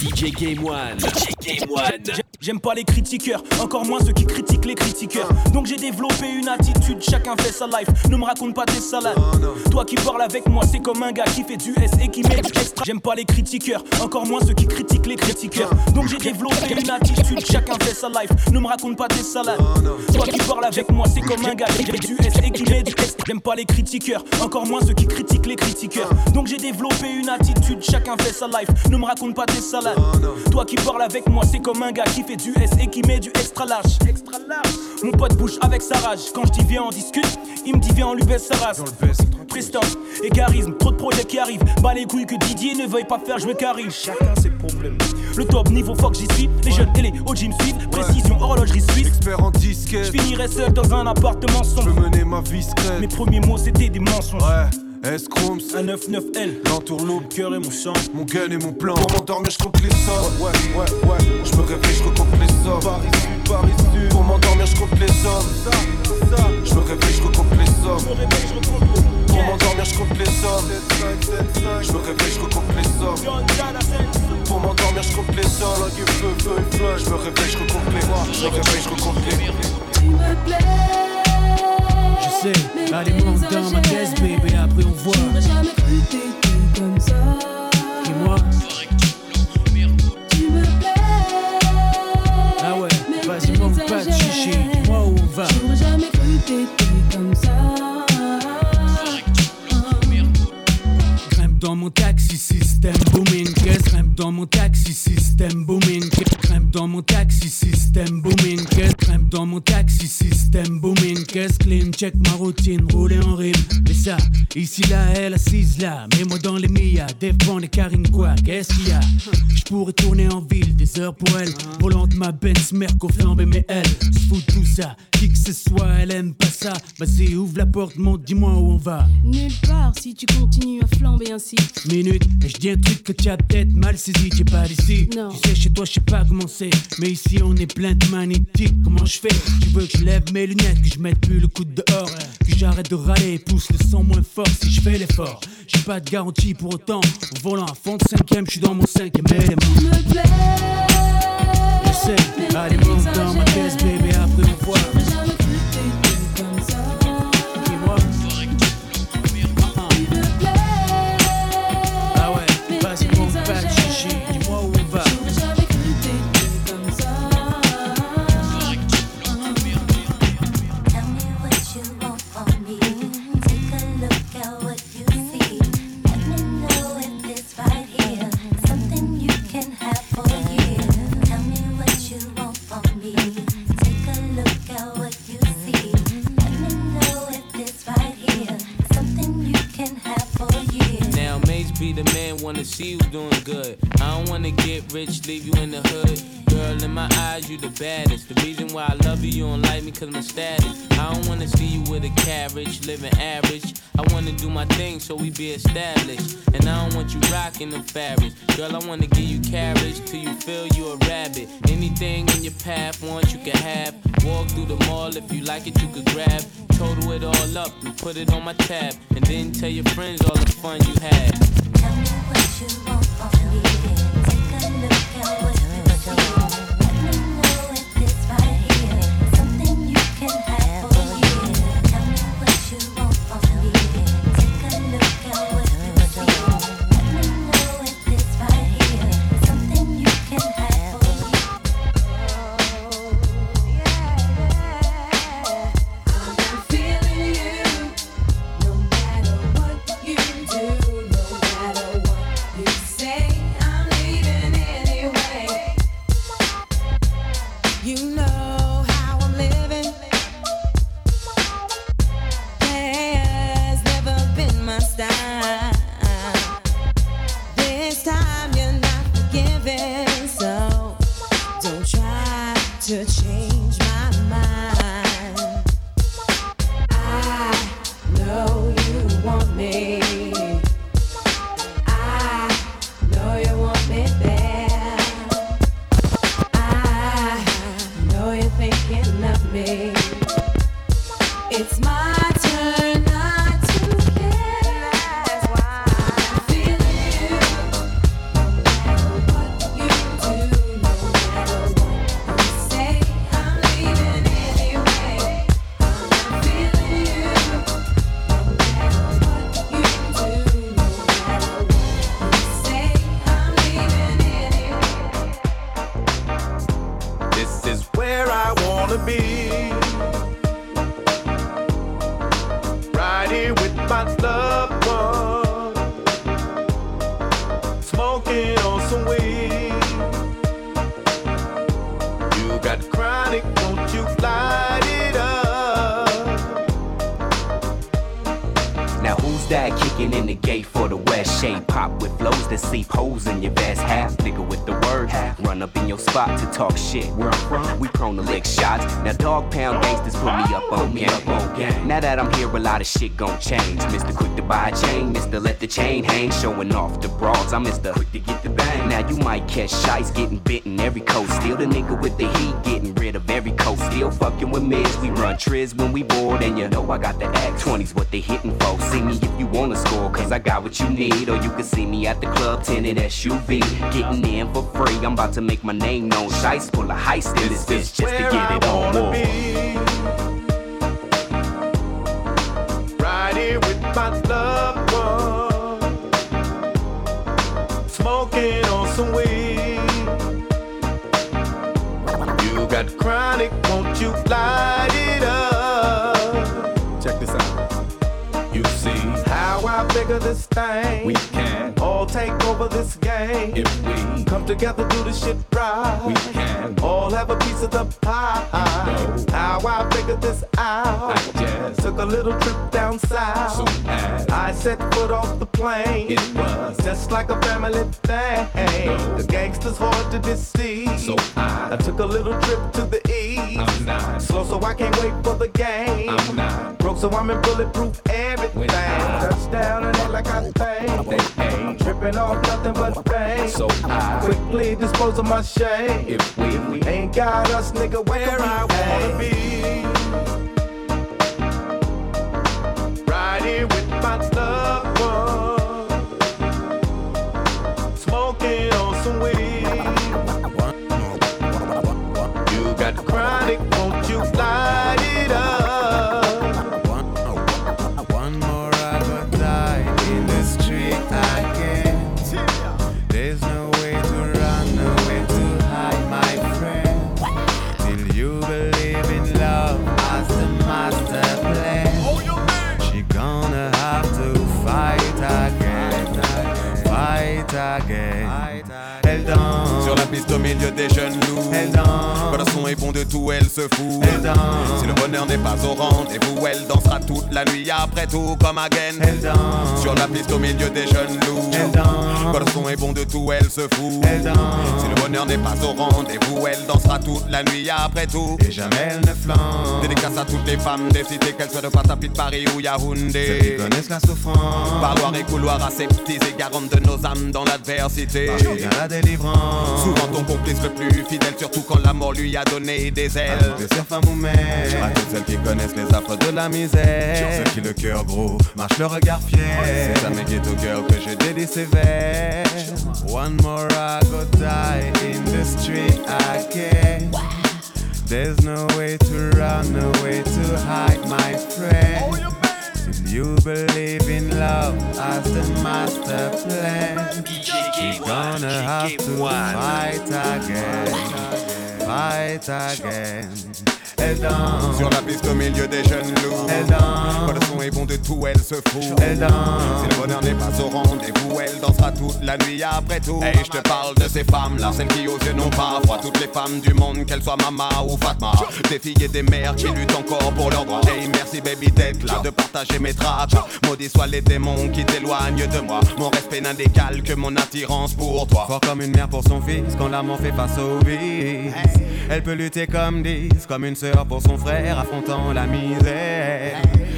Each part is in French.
DJ Game One. DJ Game One. J'aime pas les critiqueurs, encore moins ceux qui critiquent les critiqueurs. Donc j'ai développé une attitude, chacun fait sa life. Ne me raconte pas tes salades. Toi qui parles avec moi, c'est comme un gars qui fait du S et qui met du extra. J'aime pas les critiqueurs, encore moins ceux qui critiquent les critiqueurs. Donc j'ai développé une attitude, chacun fait sa life. Ne me raconte pas tes salades. Toi qui parles avec moi, c'est comme un gars qui fait du S et qui met du extra. J'aime pas les critiqueurs, encore moins ceux qui critiquent les critiqueurs. Donc j'ai développé une attitude, chacun fait sa life. Ne me raconte pas tes salades. Toi qui parles avec moi, c'est comme un gars qui fait du S et qui met du extra large. Extra large. Mon pote bouge avec sa rage. Quand je dis viens, on discute. Il me dit viens, on lui baisse sa race. Prestance et charisme, trop de projets qui arrivent. Bas les couilles que Didier ne veuille pas faire, je me carry. Chacun ses problèmes. Le top niveau fuck, j'y suis. Les jeunes et les OG me suivent. Précision, horlogerie suisse. Expert en disquette. Je finirai seul dans un appartement Je sombre. veux mener ma vie secrète. Mes premiers mots c'était des mensonges. Ouais, S-Chrome, Un 9-9L, l'entourloupe, cœur et mon chant. mon gun et mon plan. Pour m'endormir, je compte les sommes. Ouais, ouais, ouais. Je me réveille, je recompte les sommes. Paris Sud, Paris Sud. Pour m'endormir, je compte les sommes. Je me réveille, je recompte les sommes. Pour m'endormir, je compte les sommes. Je me réveille, je recompte les sommes. Pour m'endormir, je compte les sommes. Je me réveille, je recompte les Je me réveille, je recompte les Tu me plais. Je sais, allez monte dans ma caisse, bébé, après on voit. J'aurais jamais cru t'étais comme ça. Et moi, Tu me plais. ah ouais, vas-y, manque pas de chichi, dis-moi où on va. J'aurais jamais cru t'étais comme ça. Dans mon taxi, système booming, caisse. Grimpe dans mon taxi, système booming. Grimpe dans mon taxi, système booming, caisse. Grimpe dans mon taxi, système booming, caisse. Clean, check ma routine, rouler en rime. Mais ça, ici là, elle assise là. Mets-moi dans les Mia, défends les carines quoi, qu'est-ce qu'il y a? Je pourrais tourner en ville, des heures pour elle. Volant de ma Benz, Merco flambé, mais elle se fout de tout ça. Qui que ce soit, elle aime pas ça. Vas-y, ouvre la porte, monte, dis-moi où on va. Nulle part si tu continues à flamber ainsi. minute et je dis un truc que tu as peut-être mal saisi, t'es pas d'ici. Non. Tu sais, chez toi, je sais pas comment c'est, mais ici on est plein de magnétiques. Comment je fais? Tu veux que je lève mes lunettes, que je mette plus le coup de dehors, que j'arrête de râler et pousse le son moins fort si je fais l'effort. J'ai pas de garantie pour autant. En volant à fond de cinquième, je suis dans mon cinquième élément. Me. Je sais, allez, monte dans ma caisse, bébé, après on voit. The man, wanna see you doing good. I don't wanna get rich, leave you in the hood. Girl, in my eyes, you the baddest. The reason why I love you, you don't like me cause my status. I don't wanna see you with a carriage, living average. I wanna do my thing so we be established. And I don't want you rocking the fabrics. Girl, I wanna give you carriage till you feel you a rabbit. Anything in your path, want you can have. Walk through the mall if you like it, you could grab. Total it all up and put it on my tab. And then tell your friends all the fun you had you want. Who's kicking in the gate for the west. Shade pop with flows that seep holes in your vest. Half nigga with the word run up in your spot to talk shit. Where I'm from. We prone to lick shots. Now dog pound gangsters put me up on game. Now that I'm here a lot of shit gon' change. Mr. Quick to buy a chain. Mr. Let the chain hang. Showing off the broads. I'm Mr. Quick to get the bang. Now you might catch shites getting bitten every coast still the nigga with the heat getting rid of every coast still fucking with mids we run triz when we bored. And you know I got the act 20s what they hitting for. See me if you wanna score cause I got what you need or you can see me at the club tinted SUV getting in for free I'm about to make my name known shice full of heist in this bitch just to get it on wanna war. be. Right here with my loved one, smoking on some weed. You got chronic, won't you light it this thing. We can all take over this game if we come together, do the shit right. We can all have a piece of the pie. How I figured this out. Took a little trip down south. Soon as I set foot off the plane, it was just like a family thing. The gangsters hard to deceive. So I, I took a little trip to the east. I'm not slow, so I can't wait for the game. I'm not broke, so I'm in bulletproof everything. Touchdown and act like I think they ain't tripping off nothing but fame. So I quickly dispose of my shame. If we, if we ain't got us, nigga, where I wanna be. Here with my loved one, milieu des jeunes loups Elle danse. Son est bon de tout, elle se fout Elle danse. Si le bonheur n'est pas au rendez-vous Elle dansera toute la nuit après tout comme again Elle danse. Sur la piste au milieu des jeunes loups Elle danse. Son est bon de tout, elle se fout Elle danse. Si le bonheur n'est pas au rendez-vous Elle dansera toute la nuit après tout Et jamais elle ne flanque. Dédicace à toutes les femmes des cités Qu'elles soient de Patapit, Paris ou Ceux qui Yaoundé connaissent la souffrance. Parloir et couloir aseptisés Garante de nos âmes dans l'adversité vient la délivrance. Souvent ton complice le plus fidèle, surtout quand la mort lui a donné des ailes. sœurs, femmes ou mères. À toutes celles qui connaissent les affres de la misère. Ceux qui le cœur gros marchent le regard fier. C'est mes ghetto girls que je dédie vers. One more I go die in the street again. There's no way to run, no way to hide, my friend. You believe in love as the master plan. You're gonna have to fight again, fight again. Elle danse, Sur la piste au milieu des jeunes loups. elle danse, Quand le son est bon de tout, elle se fout. elle danse. Si le bonheur n'est pas au rendez-vous, elle dansera toute la nuit après tout. Et je te parle de ces femmes-là, celles qui aux yeux n'ont pas froid. Toutes les femmes du monde, qu'elles soient Mama ou Fatma. Des filles et des mères qui luttent encore pour leurs droits. Hey, merci baby d'être là, de partager mes tracks. Maudits soient les démons qui t'éloignent de moi. Mon respect n'a d'égal que mon attirance pour toi. Fort comme une mère pour son fils, quand l'amant fait face au vice. Elle peut lutter comme dix, comme une sœur pour son frère, affrontant la misère.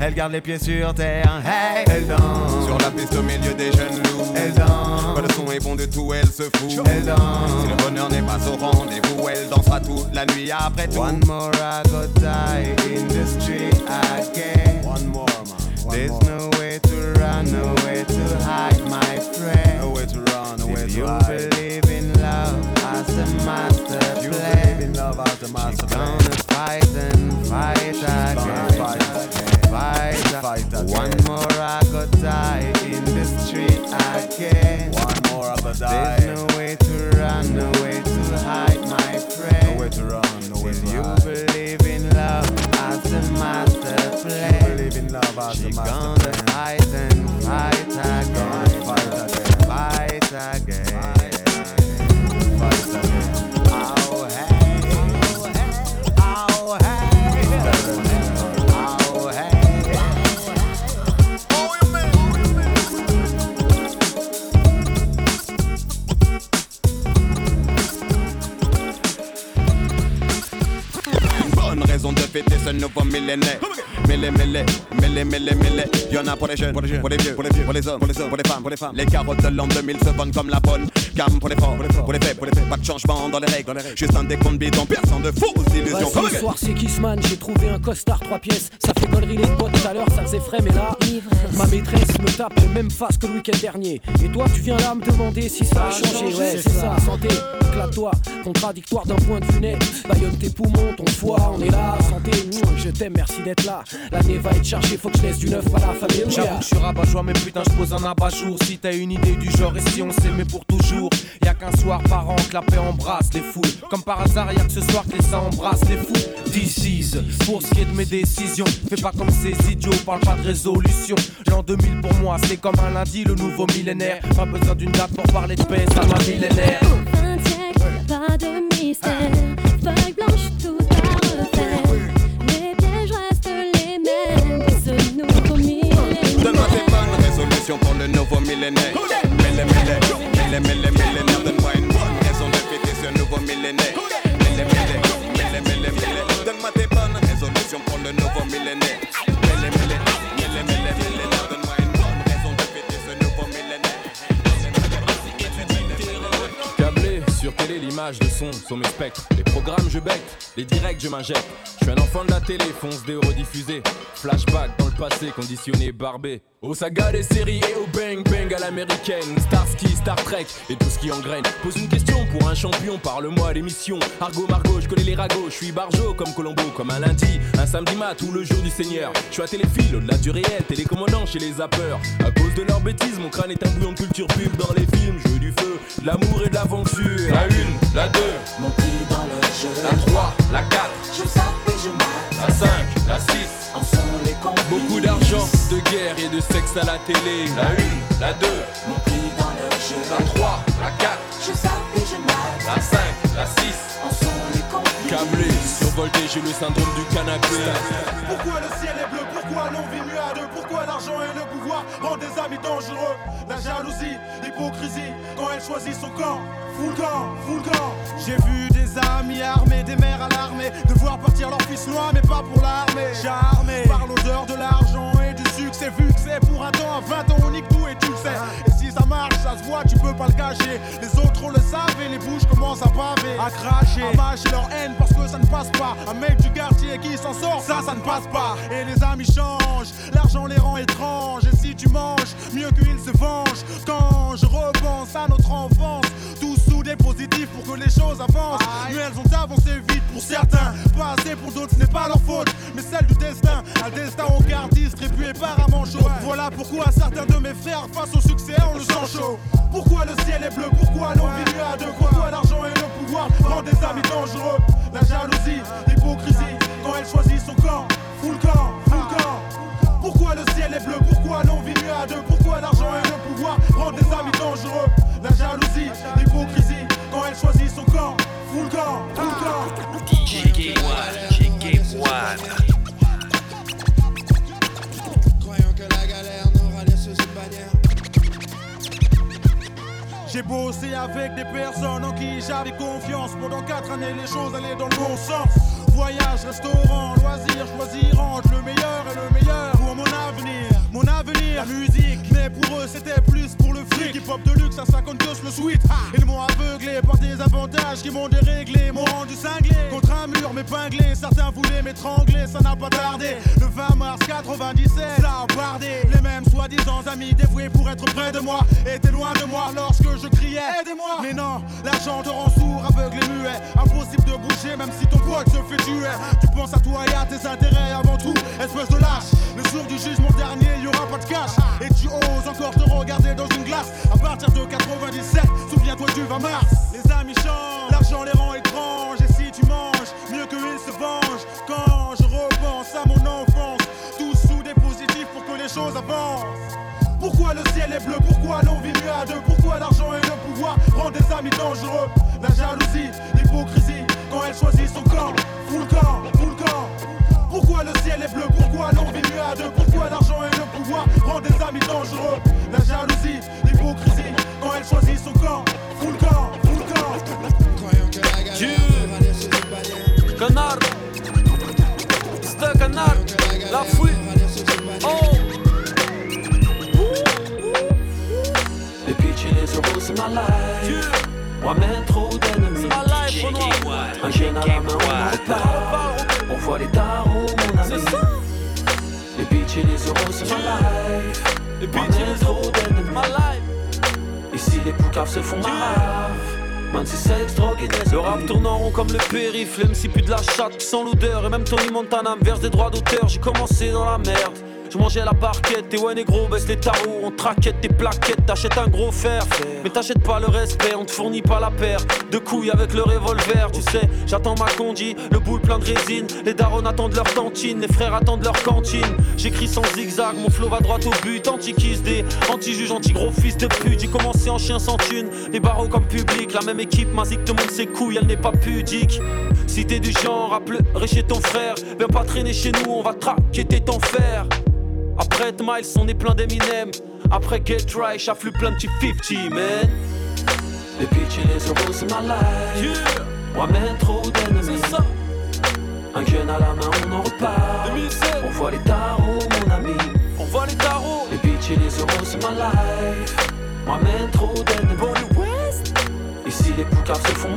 Elle garde les pieds sur terre, hey. elle danse, Sur la piste au milieu des jeunes loups. elle danse, Quand le son est bon de tout, elle se fout. elle danse. Si le bonheur n'est pas au rendez-vous, elle dansera toute la nuit après tout. One more I go die in the street again. One more, man. There's no way to run, no Mêlé, mêlé, mêlé, mêlé, mêlé. Y'en a pour les jeunes, pour les jeunes, pour les vieux, pour les vieux, pour les hommes, pour les hommes, pour les femmes, pour les femmes. Les carottes de l'an 2000 se vendent comme la bonne gamme pour les forts, pour les forts, pour les faibles, pour les faibles. Pas de changement dans les règles, juste un décompte bidon, personne de fausses illusions. Ce soir c'est Kissman, j'ai trouvé un costard 3 pièces. Ça fait gollerie les potes tout à l'heure, ça faisait frais, mais là, ma maîtresse me tape les mêmes faces que le week-end dernier. Et toi, tu viens là me demander si ça a changé. Ouais, c'est ça, santé, éclate-toi, contradictoire d'un point de vue net. Baillonne tes poumons, ton foie, on est là, santé, mouah, je t'aime, merci d'être là. L'année va être chargée, faut que je laisse du neuf à la famille. J'avoue que je suis rabat-joie, mais putain, je pose un abat-jour. Si t'as une idée du genre et si on s'aimait pour toujours, y a qu'un soir par an que la paix embrasse les foules. Comme par hasard, y a que ce soir que ça embrasse les fous. This pour ce qui est de mes décisions. Fais pas comme ces idiots, parle pas de résolution. L'an 2000 pour moi, c'est comme un lundi, le nouveau millénaire. Pas besoin d'une date pour parler de paix, ça m'a millénaire. Je m'injecte. Je suis un enfant de la télé, fonce des rediffusés. Flashback dans le passé, conditionné, barbé. Aux sagas des séries et au bang bang à l'américaine. Starsky, Star Trek et tout ce qui engraine. Pose une question pour un champion, parle-moi l'émission. Argo Margot, je connais les ragots, je suis barjo comme Colombo, comme un lundi, un samedi mat ou le jour du Seigneur. Je suis à téléphile, au-delà du réel, télécommandant chez les zappeurs. À cause de leurs bêtises, mon crâne est un bouillon de culture pub dans les films. Jeu du feu, l'amour et de l'aventure. La une, la deux, Mon pied dans le jeu. la 3, la 4, Je zappe et je mate. la 5, la 6. En sont les complices. Beaucoup d'argent, de guerre et de sexe à la télé. La 1, la 2, Mon pied dans le jeu. la 3, la 4, Je zappe et je mate. la 5, la 6. En sont les complices. Câblé, survolté, j'ai le syndrome du canapé. Pourquoi le ciel est bleu? Pourquoi l'on vit mieux rendent des amis dangereux La jalousie, l'hypocrisie, quand elle choisit son camp. Full le camp, full camp. J'ai vu des amis armés, des mères alarmées, devoir partir leur fils loin, mais pas pour l'armée. Charmé par l'odeur de l'argent et du succès, vu que c'est pour un temps, à 20 ans on nique tout et tu le sais. Et si ça marche, ça se voit, tu peux pas le cacher. Les autres on le savent et les bouches commencent à paver, à cracher, à mâcher leur haine parce que ça ne passe pas. Un mec du quartier qui s'en sort, ça, ça ne passe pas. Et les amis changent, l'argent les rend étranges. Mieux qu'ils se vengent. Quand je repense à notre enfance, tous soudés positifs pour que les choses avancent. Mais elles ont avancé vite pour certains, pas assez pour d'autres, ce n'est pas leur faute, mais celle du destin. Un destin au quart distribué par un manchot. Voilà pourquoi certains de mes frères, face au succès, on le sent chaud. Pourquoi le ciel est bleu? Pourquoi l'on vit mieux à deux? Pourquoi l'argent et le pouvoir rendent des amis dangereux? La jalousie, l'hypocrisie, quand elle choisit son camp, camp, full camp. Pourquoi le ciel est bleu? Pourquoi l'on vit mieux à deux? Pourquoi l'argent et le pouvoir rendent des amis dangereux? La jalousie, l'hypocrisie, quand elle choisit son camp, full camp, full camp. DJ One, One. Croyant que la galère nous rallait sous une bannière. J'ai bossé avec des personnes en qui j'avais confiance. Pendant quatre années, les choses allaient dans le bon sens. Voyage, restaurant, loisirs, choisir entre le meilleur et le meilleur la musique. Mais pour eux, c'était plus pour le fric. Hip hop de luxe à 50 gosses le sweat. Ils m'ont aveuglé par des avantages qui m'ont déréglé, m'ont rendu cinglé. Contre un mur m'épinglé, certains voulaient m'étrangler, ça n'a pas tardé. Le 20 mars 97, ça a bardé. Les mêmes soi-disant amis dévoués pour être près de moi étaient loin de moi lorsque je criais Aidez-moi Mais non, l'argent te rend sourd, aveugle et muet. Impossible de bouger même si ton pote se fait tuer. Tu penses à toi et à tes intérêts avant tout, espèce de lâche. Le jour du jugement dernier, il y aura pas de cash. Et tu oses encore te regarder dans une glace. À partir de 97, souviens-toi du 20 mars. Les amis changent, l'argent les rend étranges. Et si tu manges, mieux qu'ils se vengent. Quand je repense à mon enfance, tous sous des positifs pour que les choses avancent. Pourquoi le ciel est bleu? Pourquoi l'on vit mieux à deux? Pourquoi l'argent et le pouvoir rendent des amis dangereux? choisi son camp. Full camp, full camp. Croyant que la galère Canard, c'est un canard. La fuite. Oh. The bitch is a rose in my life. Moi-même trop d'ennemis. C'est ma life, En général, on On voit les tarots, mon ami. Les bitches et les euros, c'est ma life. Les bitches et les euros, c'est ma life. Ici, les poucaves se font marave. Man, c'est sexe, Le rap tourne en rond comme le périph', MC plus de la chatte, sans l'odeur Et même Tony Montana me des droits d'auteur J'ai commencé dans la merde je mangeais la barquette, et ouais négro, baisse les tarots, on traquette tes plaquettes, t'achètes un gros fer, mais t'achètes pas le respect, on te fournit pas la paire de couilles avec le revolver, tu sais, j'attends ma condi, le boule plein de résine, les darons attendent leur tantine, les frères attendent leur cantine, j'écris sans zigzag, mon flow va droit au but, anti-kiss des, anti-juge, anti-gros fils de pute, j'ai commencé en chien sans thune, les barreaux comme public, la même équipe, Mazik te montre ses couilles, elle n'est pas pudique, si t'es du genre à pleurer chez ton frère, viens pas traîner chez nous, on va traquer tes ton fer. Après Miles, on est plein d'Eminem. Après Get Right, j'afflue plein de petits 50, man. Les bitches et les euros, c'est ma life. Moi-même trop d'ennemis. Un jeune à la main, on en repart. On voit les tarots, mon ami. On voit les tarots. Les bitches et les euros, c'est ma life. Moi-même trop d'ennemis. Ici, les poucaves se font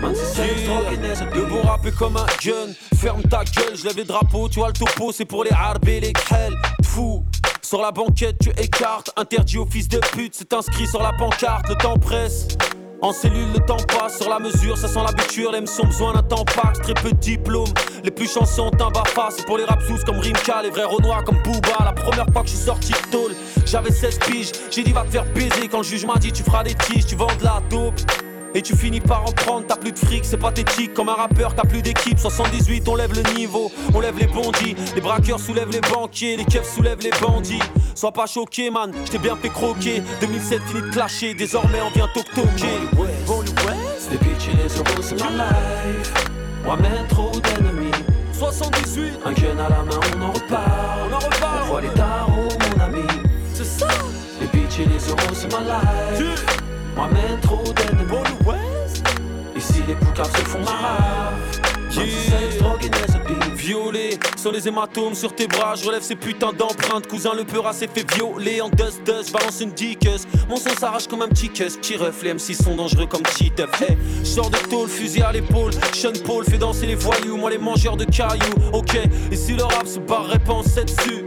Le beau rap est comme un gun, ferme ta gueule, je lève les drapeaux, tu vois le topo, c'est pour les harbes et les crêles. Fou, sur la banquette tu écartes, interdit au fils de pute, c'est inscrit sur la pancarte, le temps presse. En cellule, le temps passe sur la mesure, ça sent l'habitude. Les sont besoin d'un temps pax, très peu de diplôme. Les plus chanceux ont un bafa, c'est pour les rapsous comme Rimka, les vrais Renois comme Booba. La première fois que je suis sorti de tôle, j'avais 16 piges. J'ai dit va te faire baiser quand le juge m'a dit tu feras des tiges, tu vends de la dope. Et tu finis par en prendre, t'as plus de fric, c'est pathétique. Comme un rappeur, t'as plus d'équipe. 78, on lève le niveau, on lève les bondits Les braqueurs soulèvent les banquiers, les keufs soulèvent les bandits. Sois pas choqué man, j't'ai bien fait croquer. 2007 fini de clasher, désormais on vient toc toquer Bon Les bitches et les euros, c'est ma life. Moi-même trop d'ennemis. 78 Un jeune à la main, on en repart. On en repart. On voit les tarots, mon ami. C'est ça. Les bitches et les euros, c'est ma life Moi-même trop d'ennemis Ici les poucaves se font marave Sexe, drogue et Violet sur les hématomes sur tes bras, je relève ces putains d'empreintes. Cousin, le peur s'est fait violer en dust dust, balance une dickeuse. Mon son s'arrache comme un petit cuss, petit ref, les M6 sont dangereux comme Titeuf. Hey, sors de tôle, fusil à l'épaule. Sean Paul fait danser les voyous, moi les mangeurs de cailloux. Ok, et si le rap se barrerait pas en 7 dessus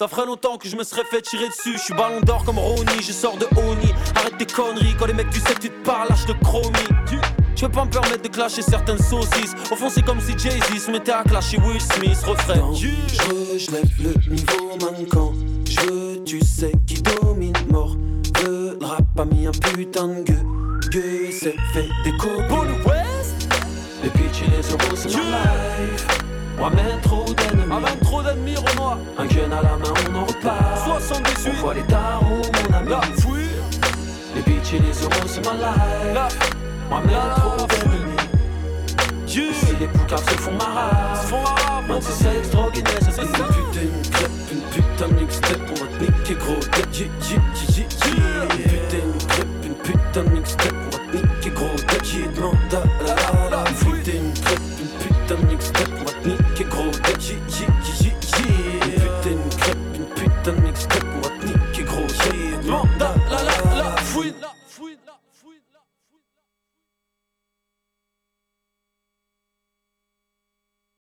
ça ferait longtemps que je me serais fait tirer dessus. Je suis ballon d'or comme Ronnie, je sors de Oni. Arrête tes conneries, quand les mecs du 7 tu te parles, lâche de chromie. Je peux pas me permettre de clasher certaines saucisses. Au fond, c'est comme si Jay-Z se mettait à clasher Will Smith. Refrain. Je veux, je lève le niveau manquant. Je veux, tu sais qui domine mort. Le rap a mis un putain de gueux. Gueux, c'est fait des bitches et les euros, c'est ma life. Ramène trop d'ennemis. Ah, Ramène trop d'ennemis, Renoir. Un gun à la main, on en repart. 78. On voit les tarots, mon ami. La fuir. Les bitches et les euros, c'est ma life. La. Ramène trop d'ennemis. Yeah. Si les poucaves se font marrer. Se font c'est sexe, drogue et naissance. C'est. Putain, une crêpe, une putain de mixtape. On va te niquer, gros. Yeah, yeah, yeah, yeah. Putain, une crêpe, une putain de mixtape. On va niquer, gros. Yeah, demande à la. Putain, une crêpe, une putain de mixtape. get cold. Yeah, yeah.